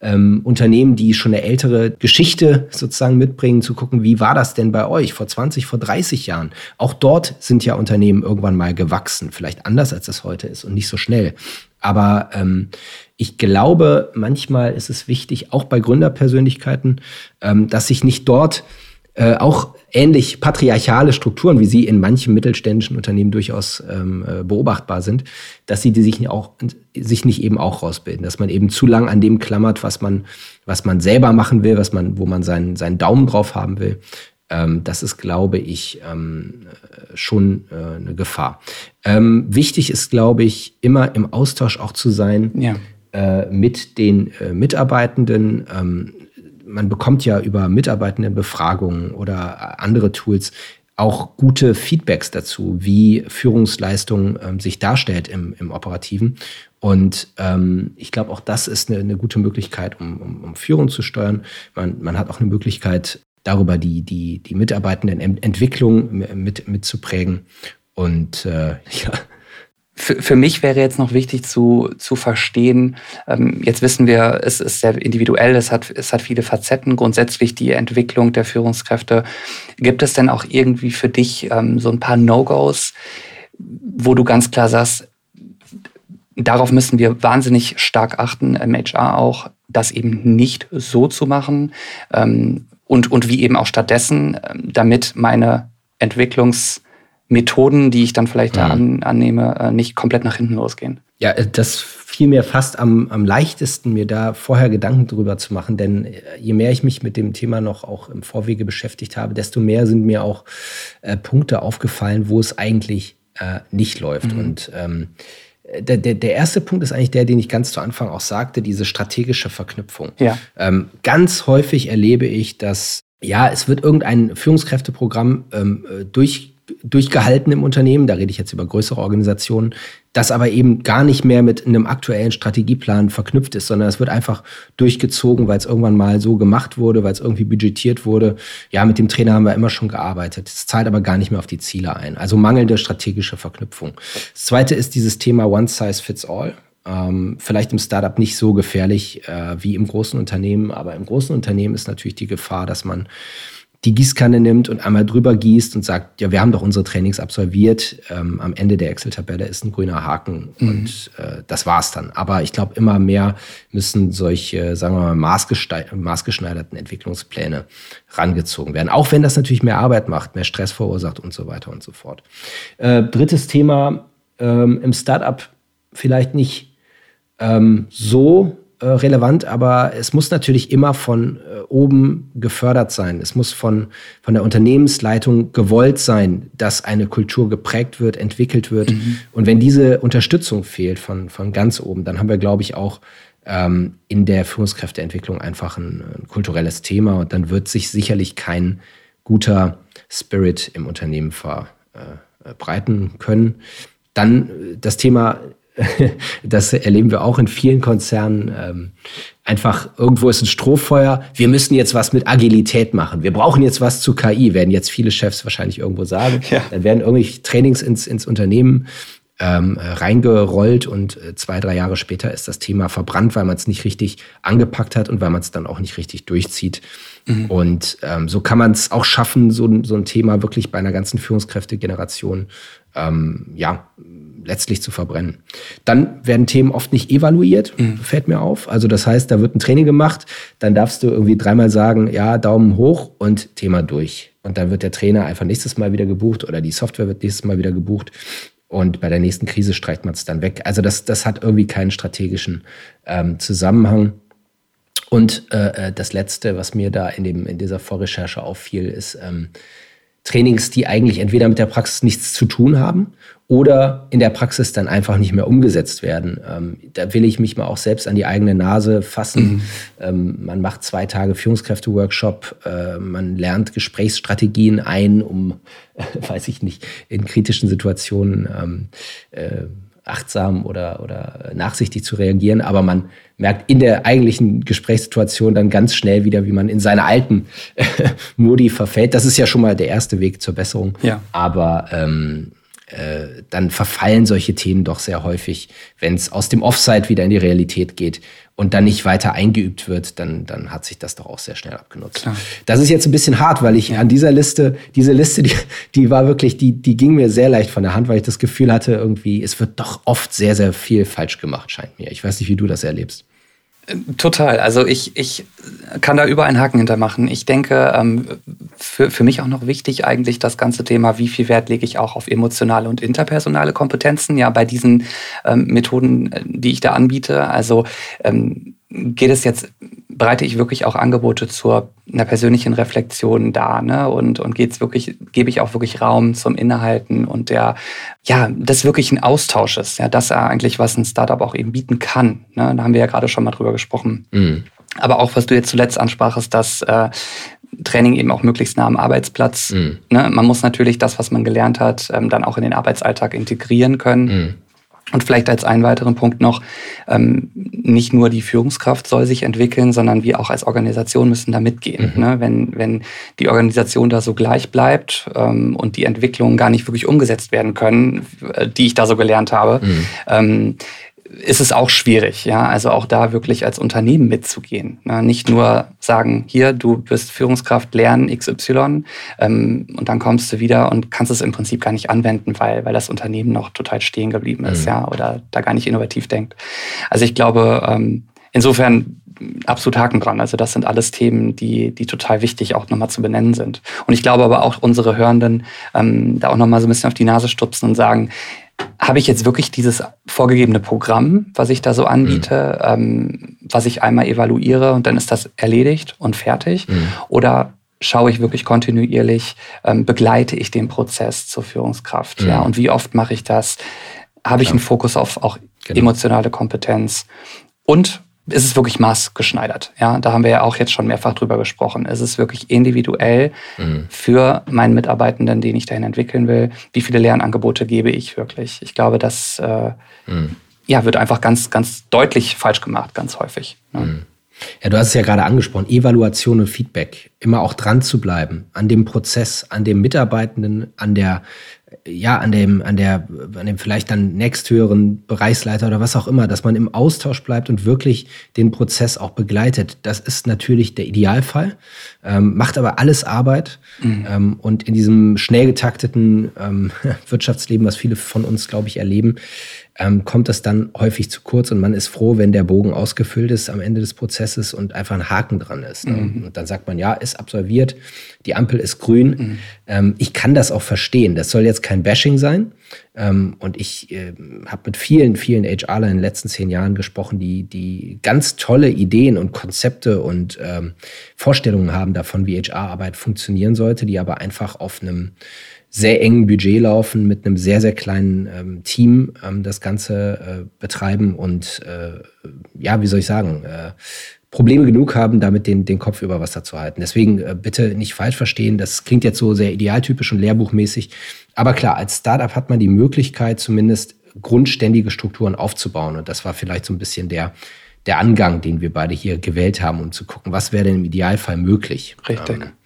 ähm, Unternehmen, die schon eine ältere Geschichte sozusagen mitbringen, zu gucken, wie war das denn bei euch vor 20, vor 30 Jahren? Auch dort sind ja Unternehmen irgendwann mal gewachsen, vielleicht anders als es heute ist und nicht so schnell. Aber ähm, ich glaube, manchmal ist es wichtig, auch bei Gründerpersönlichkeiten, ähm, dass sich nicht dort äh, auch ähnlich patriarchale Strukturen, wie sie in manchen mittelständischen Unternehmen durchaus ähm, äh, beobachtbar sind, dass sie die sich, auch, sich nicht eben auch rausbilden, dass man eben zu lang an dem klammert, was man, was man selber machen will, was man, wo man seinen, seinen Daumen drauf haben will. Ähm, das ist, glaube ich, ähm, äh, schon äh, eine Gefahr. Ähm, wichtig ist, glaube ich, immer im Austausch auch zu sein ja. äh, mit den Mitarbeitenden ähm, man bekommt ja über Mitarbeitendenbefragungen oder andere Tools auch gute Feedbacks dazu, wie Führungsleistung ähm, sich darstellt im, im Operativen. Und ähm, ich glaube, auch das ist eine, eine gute Möglichkeit, um, um, um, Führung zu steuern. Man, man hat auch eine Möglichkeit, darüber die, die, die Mitarbeitendenentwicklung mit, mitzuprägen. Und äh, ja, für, für mich wäre jetzt noch wichtig zu, zu verstehen, ähm, jetzt wissen wir, es ist sehr individuell, es hat, es hat viele Facetten, grundsätzlich die Entwicklung der Führungskräfte. Gibt es denn auch irgendwie für dich ähm, so ein paar No-Gos, wo du ganz klar sagst, darauf müssen wir wahnsinnig stark achten, im HR auch, das eben nicht so zu machen ähm, und, und wie eben auch stattdessen, ähm, damit meine Entwicklungs- Methoden, die ich dann vielleicht mhm. da an, annehme, äh, nicht komplett nach hinten losgehen. Ja, äh, das fiel mir fast am, am leichtesten, mir da vorher Gedanken drüber zu machen, denn äh, je mehr ich mich mit dem Thema noch auch im Vorwege beschäftigt habe, desto mehr sind mir auch äh, Punkte aufgefallen, wo es eigentlich äh, nicht läuft. Mhm. Und ähm, der, der, der erste Punkt ist eigentlich der, den ich ganz zu Anfang auch sagte, diese strategische Verknüpfung. Ja. Ähm, ganz häufig erlebe ich, dass ja, es wird irgendein Führungskräfteprogramm ähm, durch durchgehalten im Unternehmen, da rede ich jetzt über größere Organisationen, das aber eben gar nicht mehr mit einem aktuellen Strategieplan verknüpft ist, sondern es wird einfach durchgezogen, weil es irgendwann mal so gemacht wurde, weil es irgendwie budgetiert wurde. Ja, mit dem Trainer haben wir immer schon gearbeitet. Es zahlt aber gar nicht mehr auf die Ziele ein. Also mangelnde strategische Verknüpfung. Das zweite ist dieses Thema One Size Fits All. Ähm, vielleicht im Startup nicht so gefährlich äh, wie im großen Unternehmen, aber im großen Unternehmen ist natürlich die Gefahr, dass man die Gießkanne nimmt und einmal drüber gießt und sagt, ja, wir haben doch unsere Trainings absolviert. Ähm, am Ende der Excel-Tabelle ist ein grüner Haken mhm. und äh, das war's dann. Aber ich glaube, immer mehr müssen solche, sagen wir mal, maßgeschneiderten Entwicklungspläne rangezogen werden. Auch wenn das natürlich mehr Arbeit macht, mehr Stress verursacht und so weiter und so fort. Äh, drittes Thema ähm, im Startup vielleicht nicht ähm, so äh, relevant, aber es muss natürlich immer von äh, oben gefördert sein. Es muss von, von der Unternehmensleitung gewollt sein, dass eine Kultur geprägt wird, entwickelt wird. Mhm. Und wenn diese Unterstützung fehlt von, von ganz oben, dann haben wir, glaube ich, auch ähm, in der Führungskräfteentwicklung einfach ein, ein kulturelles Thema und dann wird sich sicherlich kein guter Spirit im Unternehmen verbreiten können. Dann äh, das Thema das erleben wir auch in vielen Konzernen. Ähm, einfach irgendwo ist ein Strohfeuer. Wir müssen jetzt was mit Agilität machen. Wir brauchen jetzt was zu KI, werden jetzt viele Chefs wahrscheinlich irgendwo sagen. Ja. Dann werden irgendwelche Trainings ins, ins Unternehmen ähm, reingerollt und äh, zwei, drei Jahre später ist das Thema verbrannt, weil man es nicht richtig angepackt hat und weil man es dann auch nicht richtig durchzieht. Mhm. Und ähm, so kann man es auch schaffen, so, so ein Thema wirklich bei einer ganzen Führungskräftegeneration ähm, ja, letztlich zu verbrennen. Dann werden Themen oft nicht evaluiert, mhm. fällt mir auf. Also das heißt, da wird ein Training gemacht, dann darfst du irgendwie dreimal sagen, ja, Daumen hoch und Thema durch. Und dann wird der Trainer einfach nächstes Mal wieder gebucht oder die Software wird nächstes Mal wieder gebucht. Und bei der nächsten Krise streicht man es dann weg. Also das, das hat irgendwie keinen strategischen ähm, Zusammenhang. Und äh, äh das Letzte, was mir da in, dem, in dieser Vorrecherche auffiel, ist ähm, Trainings, die eigentlich entweder mit der Praxis nichts zu tun haben oder in der Praxis dann einfach nicht mehr umgesetzt werden. Ähm, da will ich mich mal auch selbst an die eigene Nase fassen. Mhm. Ähm, man macht zwei Tage Führungskräfte-Workshop, äh, man lernt Gesprächsstrategien ein, um, äh, weiß ich nicht, in kritischen Situationen ähm, äh, achtsam oder, oder nachsichtig zu reagieren, aber man merkt in der eigentlichen Gesprächssituation dann ganz schnell wieder, wie man in seine alten Modi verfällt. Das ist ja schon mal der erste Weg zur Besserung. Ja. Aber ähm, äh, dann verfallen solche Themen doch sehr häufig, wenn es aus dem Offside wieder in die Realität geht und dann nicht weiter eingeübt wird, dann, dann hat sich das doch auch sehr schnell abgenutzt. Klar. Das ist jetzt ein bisschen hart, weil ich an dieser Liste, diese Liste, die, die war wirklich, die, die ging mir sehr leicht von der Hand, weil ich das Gefühl hatte, irgendwie, es wird doch oft sehr, sehr viel falsch gemacht, scheint mir. Ich weiß nicht, wie du das erlebst. Total. Also ich, ich kann da überall einen Haken hintermachen. Ich denke, ähm, für, für mich auch noch wichtig eigentlich das ganze Thema, wie viel Wert lege ich auch auf emotionale und interpersonale Kompetenzen, ja, bei diesen ähm, Methoden, äh, die ich da anbiete. Also ähm, geht es jetzt, bereite ich wirklich auch Angebote zur einer persönlichen Reflexion dar, ne? Und, und geht's wirklich, gebe ich auch wirklich Raum zum Innehalten und der, ja, das wirklich ein Austausch ist, ja, das eigentlich, was ein Startup auch eben bieten kann. Ne? Da haben wir ja gerade schon mal drüber gesprochen. Mhm. Aber auch, was du jetzt zuletzt ansprachst, dass äh, Training eben auch möglichst nah am Arbeitsplatz. Mhm. Ne? Man muss natürlich das, was man gelernt hat, ähm, dann auch in den Arbeitsalltag integrieren können. Mhm. Und vielleicht als einen weiteren Punkt noch, ähm, nicht nur die Führungskraft soll sich entwickeln, sondern wir auch als Organisation müssen da mitgehen. Mhm. Ne? Wenn, wenn die Organisation da so gleich bleibt ähm, und die Entwicklungen gar nicht wirklich umgesetzt werden können, äh, die ich da so gelernt habe, mhm. ähm, ist es auch schwierig, ja, also auch da wirklich als Unternehmen mitzugehen. Ne? Nicht nur sagen, hier, du bist Führungskraft, lernen XY ähm, und dann kommst du wieder und kannst es im Prinzip gar nicht anwenden, weil, weil das Unternehmen noch total stehen geblieben ist, mhm. ja, oder da gar nicht innovativ denkt. Also ich glaube, ähm, insofern absolut Haken dran. Also das sind alles Themen, die, die total wichtig auch nochmal zu benennen sind. Und ich glaube aber auch unsere Hörenden ähm, da auch nochmal so ein bisschen auf die Nase stupsen und sagen, habe ich jetzt wirklich dieses vorgegebene Programm, was ich da so anbiete, mhm. ähm, was ich einmal evaluiere und dann ist das erledigt und fertig? Mhm. Oder schaue ich wirklich kontinuierlich, ähm, begleite ich den Prozess zur Führungskraft? Mhm. Ja, und wie oft mache ich das? Habe ich einen Fokus auf auch genau. emotionale Kompetenz? Und ist es wirklich maßgeschneidert. Ja, da haben wir ja auch jetzt schon mehrfach drüber gesprochen. Ist es wirklich individuell mhm. für meinen Mitarbeitenden, den ich dahin entwickeln will? Wie viele Lernangebote gebe ich wirklich? Ich glaube, das äh, mhm. ja, wird einfach ganz, ganz deutlich falsch gemacht, ganz häufig. Ne? Mhm. Ja, du hast es ja gerade angesprochen, Evaluation und Feedback. Immer auch dran zu bleiben, an dem Prozess, an dem Mitarbeitenden, an der ja, an dem, an der, an dem vielleicht dann nächsthöheren Bereichsleiter oder was auch immer, dass man im Austausch bleibt und wirklich den Prozess auch begleitet. Das ist natürlich der Idealfall. ähm, macht aber alles Arbeit. Mhm. Ähm, und in diesem schnell getakteten ähm, Wirtschaftsleben, was viele von uns, glaube ich, erleben, ähm, kommt das dann häufig zu kurz und man ist froh, wenn der Bogen ausgefüllt ist am Ende des Prozesses und einfach ein Haken dran ist. Ne? Mhm. Und dann sagt man, ja, ist absolviert, die Ampel ist grün. Mhm. Ähm, ich kann das auch verstehen. Das soll jetzt kein Bashing sein. Ähm, und ich äh, habe mit vielen, vielen HRler in den letzten zehn Jahren gesprochen, die, die ganz tolle Ideen und Konzepte und ähm, Vorstellungen haben davon, wie HR-Arbeit funktionieren sollte, die aber einfach auf einem sehr engen Budget laufen, mit einem sehr, sehr kleinen ähm, Team ähm, das Ganze äh, betreiben und äh, ja, wie soll ich sagen, äh, Probleme genug haben, damit den, den Kopf über Wasser zu halten. Deswegen äh, bitte nicht falsch verstehen, das klingt jetzt so sehr idealtypisch und lehrbuchmäßig. Aber klar, als Startup hat man die Möglichkeit, zumindest grundständige Strukturen aufzubauen. Und das war vielleicht so ein bisschen der, der Angang, den wir beide hier gewählt haben, um zu gucken, was wäre denn im Idealfall möglich. Richtig. Ähm, äh,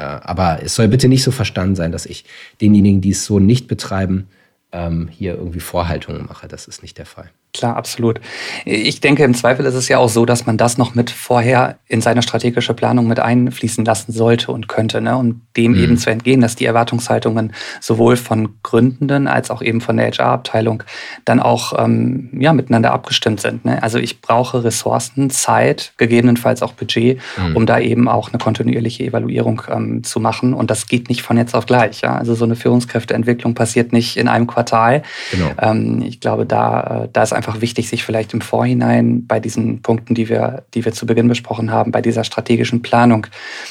aber es soll bitte nicht so verstanden sein, dass ich denjenigen, die es so nicht betreiben, ähm, hier irgendwie Vorhaltungen mache. Das ist nicht der Fall. Klar, absolut. Ich denke, im Zweifel ist es ja auch so, dass man das noch mit vorher in seine strategische Planung mit einfließen lassen sollte und könnte, ne? um dem mhm. eben zu entgehen, dass die Erwartungshaltungen sowohl von Gründenden als auch eben von der HR-Abteilung dann auch ähm, ja, miteinander abgestimmt sind. Ne? Also ich brauche Ressourcen, Zeit, gegebenenfalls auch Budget, mhm. um da eben auch eine kontinuierliche Evaluierung ähm, zu machen. Und das geht nicht von jetzt auf gleich. Ja? Also so eine Führungskräfteentwicklung passiert nicht in einem Quartal. Genau. Ähm, ich glaube, da, äh, da ist einfach wichtig, sich vielleicht im Vorhinein bei diesen Punkten, die wir, die wir zu Beginn besprochen haben, bei dieser strategischen Planung,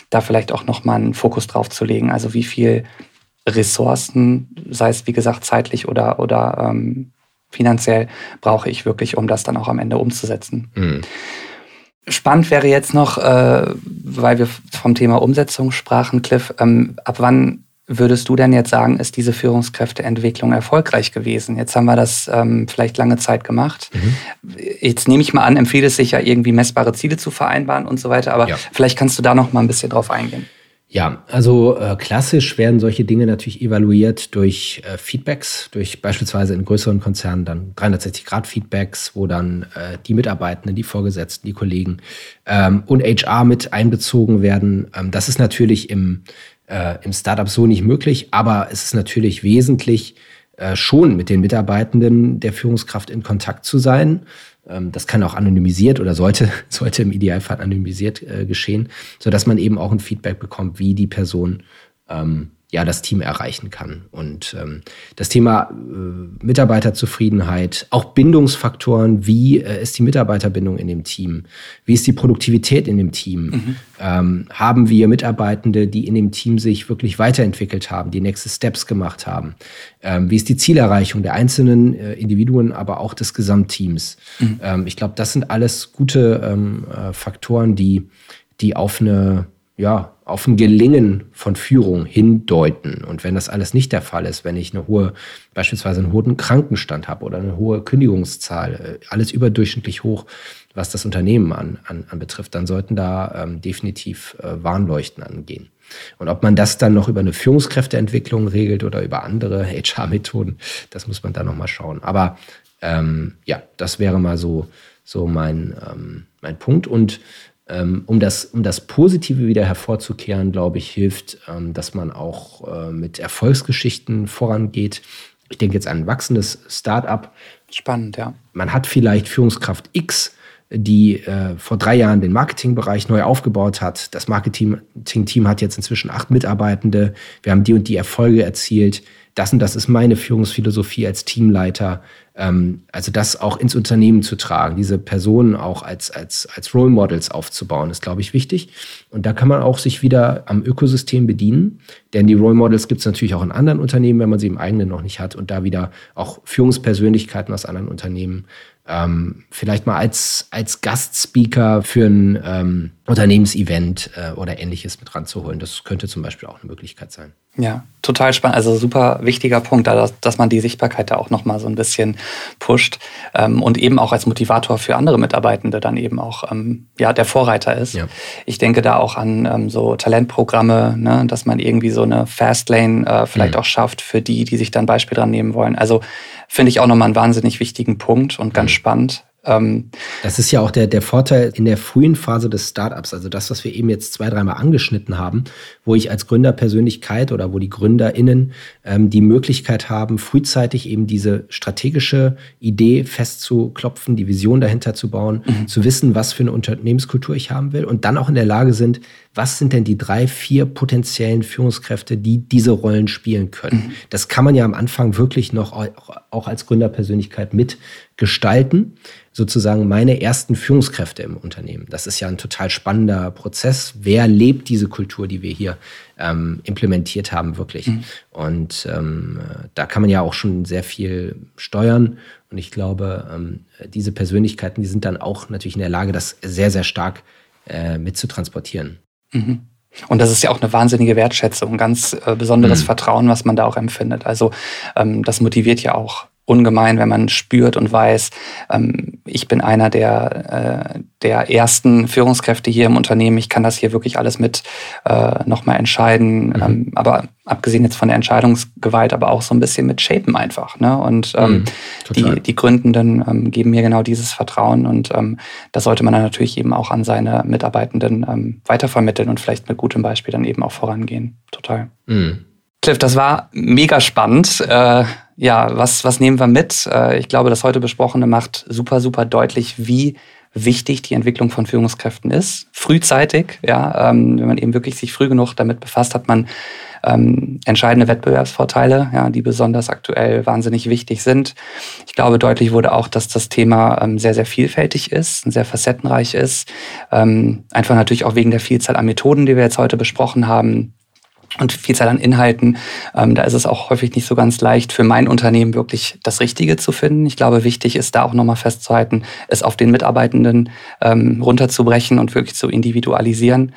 da vielleicht auch nochmal einen Fokus drauf zu legen. Also wie viel Ressourcen, sei es wie gesagt zeitlich oder, oder ähm, finanziell, brauche ich wirklich, um das dann auch am Ende umzusetzen. Mhm. Spannend wäre jetzt noch, äh, weil wir vom Thema Umsetzung sprachen, Cliff, ähm, ab wann würdest du denn jetzt sagen, ist diese Führungskräfteentwicklung erfolgreich gewesen? Jetzt haben wir das ähm, vielleicht lange Zeit gemacht. Mhm. Jetzt nehme ich mal an, empfiehlt es sich ja irgendwie messbare Ziele zu vereinbaren und so weiter, aber ja. vielleicht kannst du da noch mal ein bisschen drauf eingehen. Ja, also äh, klassisch werden solche Dinge natürlich evaluiert durch äh, Feedbacks, durch beispielsweise in größeren Konzernen dann 360-Grad-Feedbacks, wo dann äh, die Mitarbeitenden, die Vorgesetzten, die Kollegen ähm, und HR mit einbezogen werden. Ähm, das ist natürlich im äh, im Startup so nicht möglich, aber es ist natürlich wesentlich, äh, schon mit den Mitarbeitenden der Führungskraft in Kontakt zu sein. Ähm, das kann auch anonymisiert oder sollte, sollte im Idealfall anonymisiert äh, geschehen, sodass man eben auch ein Feedback bekommt, wie die Person ähm, ja das Team erreichen kann. Und ähm, das Thema äh, Mitarbeiterzufriedenheit, auch Bindungsfaktoren, wie äh, ist die Mitarbeiterbindung in dem Team, wie ist die Produktivität in dem Team, mhm. ähm, haben wir Mitarbeitende, die in dem Team sich wirklich weiterentwickelt haben, die nächste Steps gemacht haben, ähm, wie ist die Zielerreichung der einzelnen äh, Individuen, aber auch des Gesamtteams. Mhm. Ähm, ich glaube, das sind alles gute ähm, äh, Faktoren, die, die auf eine ja, auf ein Gelingen von Führung hindeuten. Und wenn das alles nicht der Fall ist, wenn ich eine hohe, beispielsweise einen hohen Krankenstand habe oder eine hohe Kündigungszahl, äh, alles überdurchschnittlich hoch, was das Unternehmen an, an, an betrifft, dann sollten da ähm, definitiv äh, Warnleuchten angehen. Und ob man das dann noch über eine Führungskräfteentwicklung regelt oder über andere HR-Methoden, das muss man dann nochmal schauen. Aber ähm, ja, das wäre mal so, so mein, ähm, mein Punkt. Und um, das, um das Positive wieder hervorzukehren, glaube ich, hilft, ähm, dass man auch äh, mit Erfolgsgeschichten vorangeht. Ich denke jetzt an ein wachsendes Start-up. Spannend, ja. Man hat vielleicht Führungskraft X, die äh, vor drei Jahren den Marketingbereich neu aufgebaut hat. Das Marketing-Team hat jetzt inzwischen acht Mitarbeitende. Wir haben die und die Erfolge erzielt das und das ist meine Führungsphilosophie als Teamleiter. Ähm, also das auch ins Unternehmen zu tragen, diese Personen auch als, als, als Role Models aufzubauen, ist, glaube ich, wichtig. Und da kann man auch sich wieder am Ökosystem bedienen, denn die Role Models gibt es natürlich auch in anderen Unternehmen, wenn man sie im eigenen noch nicht hat und da wieder auch Führungspersönlichkeiten aus anderen Unternehmen ähm, vielleicht mal als, als Gastspeaker für ein ähm, Unternehmensevent äh, oder ähnliches mit ranzuholen. Das könnte zum Beispiel auch eine Möglichkeit sein. Ja, total spannend. Also super wichtiger Punkt, dass, dass man die Sichtbarkeit da auch nochmal so ein bisschen pusht ähm, und eben auch als Motivator für andere Mitarbeitende dann eben auch ähm, ja, der Vorreiter ist. Ja. Ich denke da auch an ähm, so Talentprogramme, ne, dass man irgendwie so eine Fastlane äh, vielleicht mhm. auch schafft für die, die sich dann Beispiel dran nehmen wollen. Also finde ich auch nochmal einen wahnsinnig wichtigen Punkt und ganz mhm. spannend. Ähm, das ist ja auch der, der Vorteil in der frühen Phase des Startups, also das, was wir eben jetzt zwei, dreimal angeschnitten haben, wo ich als Gründerpersönlichkeit oder wo die GründerInnen ähm, die Möglichkeit haben, frühzeitig eben diese strategische Idee festzuklopfen, die Vision dahinter zu bauen, mhm. zu wissen, was für eine Unternehmenskultur ich haben will und dann auch in der Lage sind, was sind denn die drei, vier potenziellen Führungskräfte, die diese Rollen spielen können. Mhm. Das kann man ja am Anfang wirklich noch auch als Gründerpersönlichkeit mitgestalten sozusagen meine ersten Führungskräfte im Unternehmen. Das ist ja ein total spannender Prozess. Wer lebt diese Kultur, die wir hier ähm, implementiert haben, wirklich? Mhm. Und ähm, da kann man ja auch schon sehr viel steuern. Und ich glaube, ähm, diese Persönlichkeiten, die sind dann auch natürlich in der Lage, das sehr, sehr stark äh, mitzutransportieren. Mhm. Und das ist ja auch eine wahnsinnige Wertschätzung, ganz äh, besonderes mhm. Vertrauen, was man da auch empfindet. Also ähm, das motiviert ja auch ungemein, wenn man spürt und weiß, ähm, ich bin einer der, äh, der ersten Führungskräfte hier im Unternehmen. Ich kann das hier wirklich alles mit äh, nochmal entscheiden. Mhm. Ähm, aber abgesehen jetzt von der Entscheidungsgewalt, aber auch so ein bisschen mit Shapen einfach. Ne? Und ähm, mhm, die, die Gründenden geben mir genau dieses Vertrauen. Und das sollte man dann natürlich eben auch an seine Mitarbeitenden weitervermitteln und vielleicht mit gutem Beispiel dann eben auch vorangehen. Total. Mhm. Cliff, das war mega spannend. Ja, was, was nehmen wir mit? Äh, ich glaube, das heute Besprochene macht super, super deutlich, wie wichtig die Entwicklung von Führungskräften ist. Frühzeitig, ja, ähm, wenn man eben wirklich sich früh genug damit befasst, hat man ähm, entscheidende Wettbewerbsvorteile, ja, die besonders aktuell wahnsinnig wichtig sind. Ich glaube, deutlich wurde auch, dass das Thema ähm, sehr, sehr vielfältig ist, sehr facettenreich ist. Ähm, einfach natürlich auch wegen der Vielzahl an Methoden, die wir jetzt heute besprochen haben und Vielzahl an Inhalten. Ähm, da ist es auch häufig nicht so ganz leicht für mein Unternehmen wirklich das Richtige zu finden. Ich glaube, wichtig ist da auch nochmal festzuhalten, es auf den Mitarbeitenden ähm, runterzubrechen und wirklich zu individualisieren.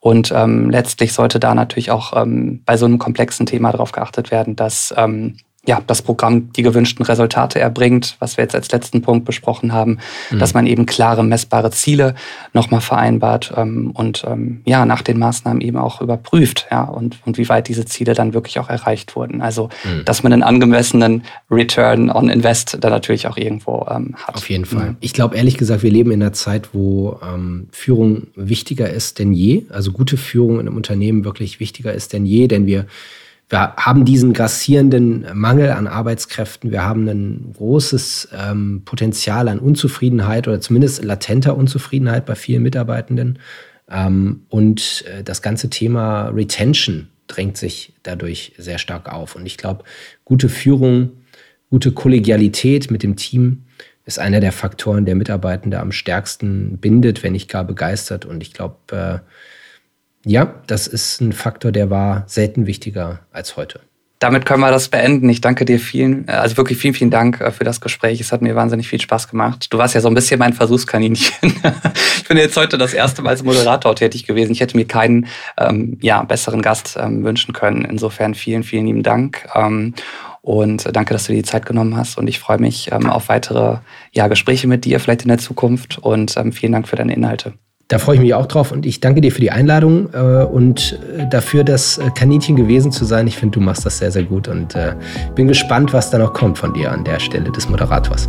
Und ähm, letztlich sollte da natürlich auch ähm, bei so einem komplexen Thema darauf geachtet werden, dass ähm, ja, das Programm die gewünschten Resultate erbringt, was wir jetzt als letzten Punkt besprochen haben, mhm. dass man eben klare, messbare Ziele nochmal vereinbart ähm, und ähm, ja, nach den Maßnahmen eben auch überprüft, ja, und, und wie weit diese Ziele dann wirklich auch erreicht wurden. Also, mhm. dass man einen angemessenen Return on Invest da natürlich auch irgendwo ähm, hat. Auf jeden Fall. Mhm. Ich glaube, ehrlich gesagt, wir leben in einer Zeit, wo ähm, Führung wichtiger ist denn je. Also gute Führung in einem Unternehmen wirklich wichtiger ist denn je, denn wir wir haben diesen grassierenden Mangel an Arbeitskräften. Wir haben ein großes ähm, Potenzial an Unzufriedenheit oder zumindest latenter Unzufriedenheit bei vielen Mitarbeitenden. Ähm, und äh, das ganze Thema Retention drängt sich dadurch sehr stark auf. Und ich glaube, gute Führung, gute Kollegialität mit dem Team ist einer der Faktoren, der Mitarbeitende am stärksten bindet, wenn nicht gar begeistert. Und ich glaube, äh, ja, das ist ein Faktor, der war selten wichtiger als heute. Damit können wir das beenden. Ich danke dir vielen, äh, also wirklich vielen, vielen Dank äh, für das Gespräch. Es hat mir wahnsinnig viel Spaß gemacht. Du warst ja so ein bisschen mein Versuchskaninchen. Ich bin jetzt heute das erste Mal als Moderator tätig gewesen. Ich hätte mir keinen ähm, ja, besseren Gast ähm, wünschen können. Insofern vielen, vielen lieben Dank. Ähm, und danke, dass du dir die Zeit genommen hast. Und ich freue mich ähm, auf weitere ja, Gespräche mit dir, vielleicht in der Zukunft. Und ähm, vielen Dank für deine Inhalte. Da freue ich mich auch drauf und ich danke dir für die Einladung äh, und äh, dafür, das äh, Kaninchen gewesen zu sein. Ich finde, du machst das sehr, sehr gut und äh, bin gespannt, was da noch kommt von dir an der Stelle des Moderators.